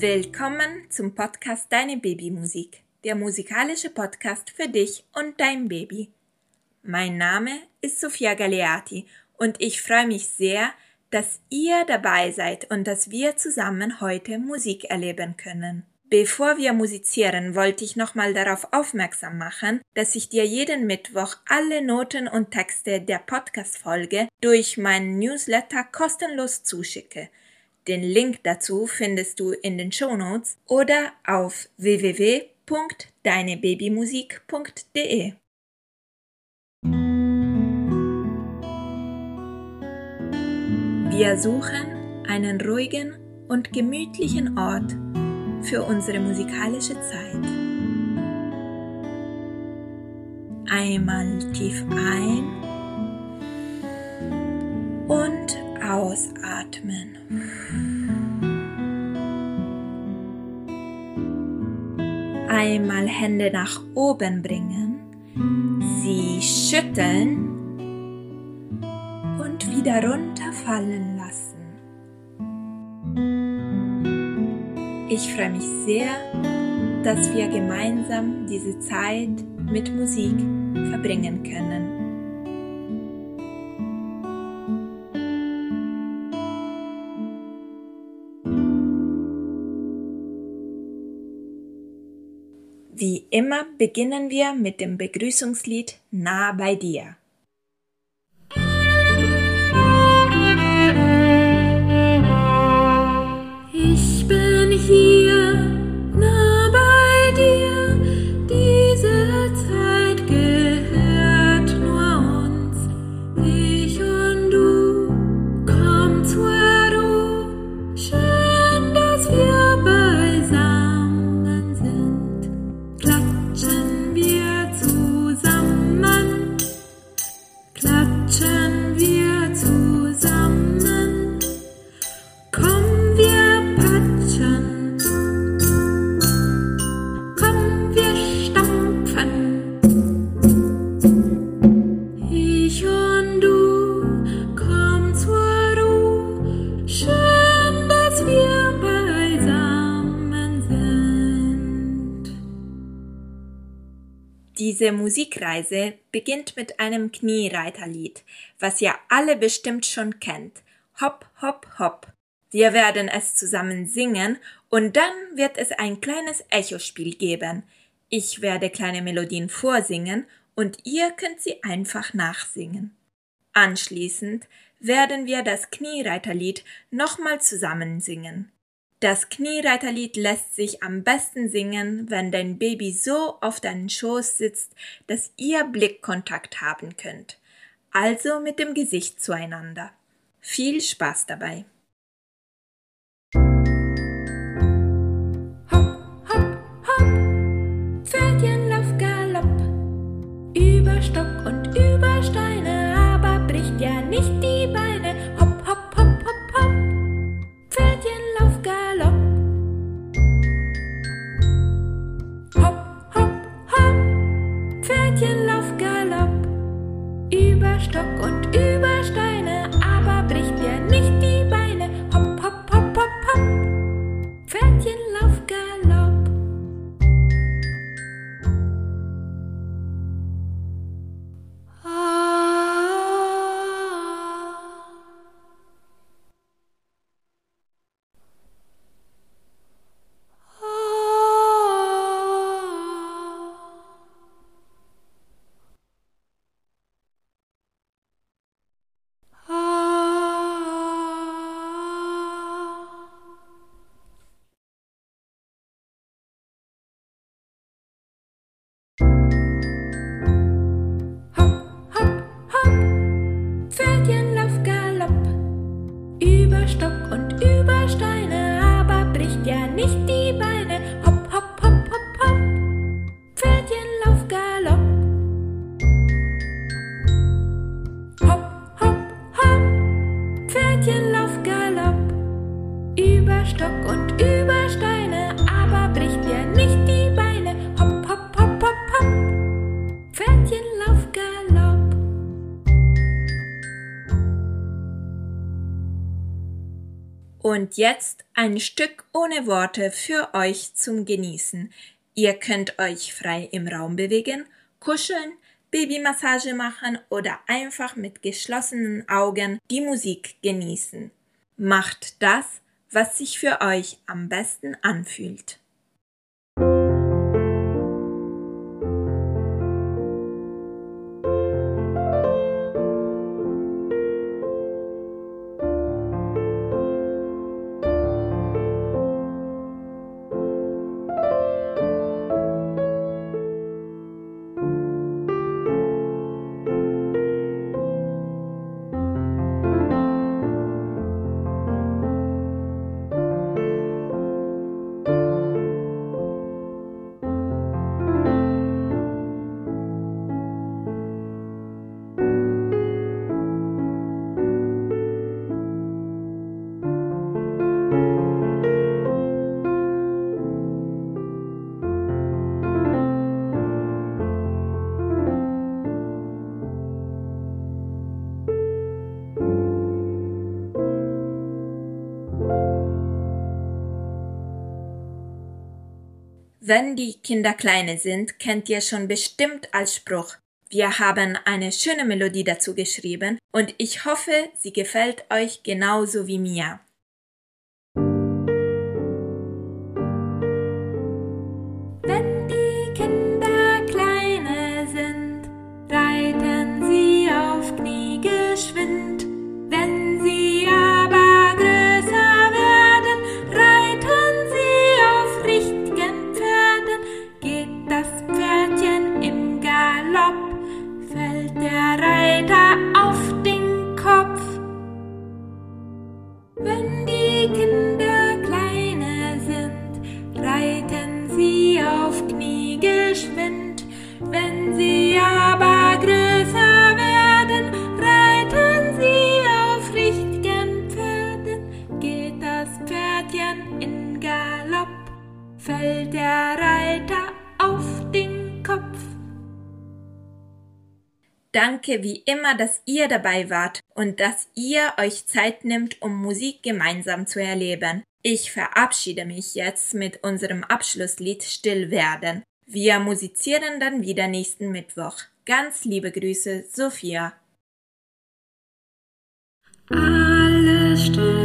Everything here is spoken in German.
Willkommen zum Podcast Deine Babymusik, der musikalische Podcast für dich und dein Baby. Mein Name ist Sofia Galeati und ich freue mich sehr, dass ihr dabei seid und dass wir zusammen heute Musik erleben können. Bevor wir musizieren, wollte ich nochmal darauf aufmerksam machen, dass ich dir jeden Mittwoch alle Noten und Texte der Podcast-Folge durch meinen Newsletter kostenlos zuschicke. Den Link dazu findest du in den Show Notes oder auf www.deinebabymusik.de. Wir suchen einen ruhigen und gemütlichen Ort für unsere musikalische Zeit. Einmal tief ein und ausatmen. Einmal Hände nach oben bringen, sie schütteln und wieder runterfallen lassen. Ich freue mich sehr, dass wir gemeinsam diese Zeit mit Musik verbringen können. Wie immer beginnen wir mit dem Begrüßungslied Nah bei dir. Diese Musikreise beginnt mit einem Kniereiterlied, was ihr alle bestimmt schon kennt. Hopp, hopp, hopp. Wir werden es zusammen singen und dann wird es ein kleines Echospiel geben. Ich werde kleine Melodien vorsingen und ihr könnt sie einfach nachsingen. Anschließend werden wir das Kniereiterlied nochmal zusammen singen. Das Kniereiterlied lässt sich am besten singen, wenn dein Baby so auf deinen Schoß sitzt, dass ihr Blickkontakt haben könnt. Also mit dem Gesicht zueinander. Viel Spaß dabei. Und jetzt ein Stück ohne Worte für euch zum Genießen. Ihr könnt euch frei im Raum bewegen, kuscheln, Babymassage machen oder einfach mit geschlossenen Augen die Musik genießen. Macht das, was sich für euch am besten anfühlt. Wenn die Kinder kleine sind, kennt ihr schon bestimmt als Spruch. Wir haben eine schöne Melodie dazu geschrieben und ich hoffe, sie gefällt euch genauso wie mir. Danke wie immer, dass ihr dabei wart und dass ihr euch Zeit nimmt, um Musik gemeinsam zu erleben. Ich verabschiede mich jetzt mit unserem Abschlusslied Still werden. Wir musizieren dann wieder nächsten Mittwoch. Ganz liebe Grüße, Sophia. Alles still.